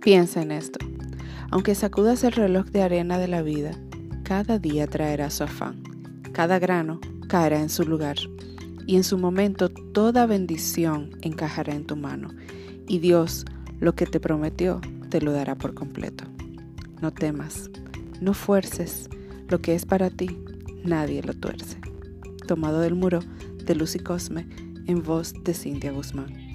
Piensa en esto. Aunque sacudas el reloj de arena de la vida, cada día traerá su afán. Cada grano caerá en su lugar y en su momento toda bendición encajará en tu mano y Dios lo que te prometió te lo dará por completo. No temas, no fuerces, lo que es para ti, nadie lo tuerce. Tomado del muro de Lucy Cosme en voz de Cintia Guzmán.